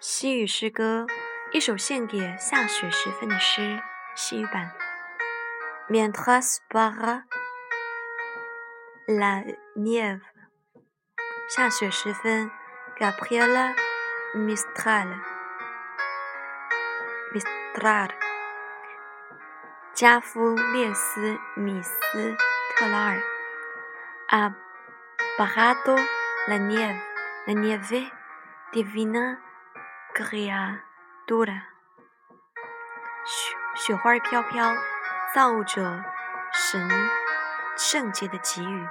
西语诗歌，一首献给下雪时分的诗。西语版。Mientras para la nieve，下雪时分。Gabriela Mistral，Mistral，加夫列斯米斯特拉尔。，A bajado la nieve，la nieve divina。criatura，雪雪花飘飘，造物者神圣洁的给予。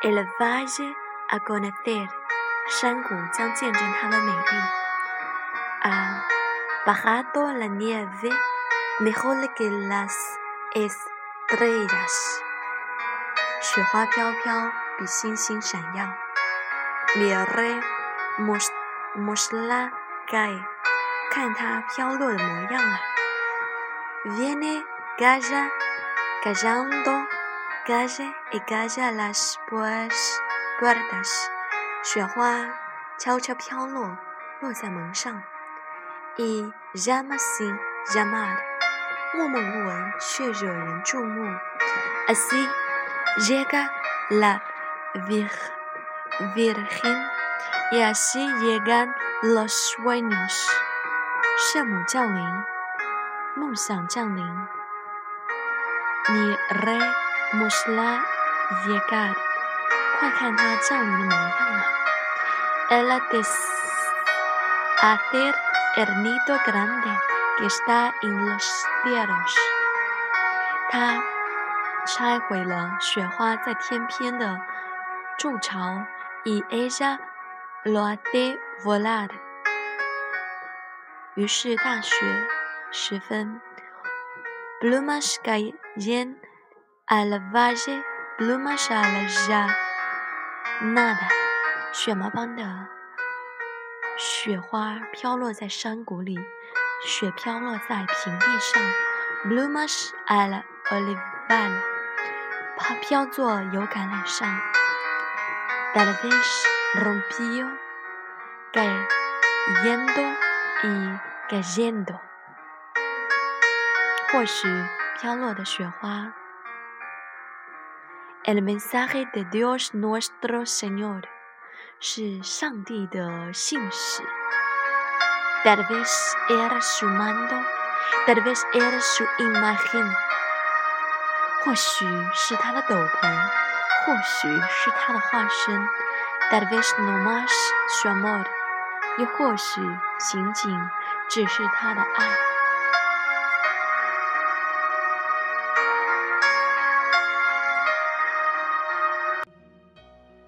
El valle a conocer，山谷将见证它的美丽。Ha bajado la nieve mejor que las estrellas，雪花飘飘，比星星闪耀。Miremos。莫斯拉盖，看它飘落的模样啊！Viene gaya cayendo, gaya y gaya las puertas，雪花悄悄飘落，落在门上。Y llama sin llamar，默默无闻却惹人注目。Así llega la Virgen。Y así llegan los sueños。圣母降临，梦想降临。Miremos la llegar，快看它降临的模样啊！Ella deshacer el nido grande que está en los cielos。它拆毁了雪花在天边的筑巢。Y ella lo hace volar。于是大雪时分，plumas caen al valle, plumas a la llanada，雪毛般的雪花飘落在山谷里，雪飘落在平地上，plumas a la olival，它飘作油橄榄上，tal vez rompió cayendo y cayendo，或许飘落的雪花。El mensaje de Dios nuestro Señor 是上帝的信使。Tal vez era su mando, tal vez era su imagen，或许是他的斗篷，或许是他的化身。Tal vez no más su amor，又或许刑警只是他的爱。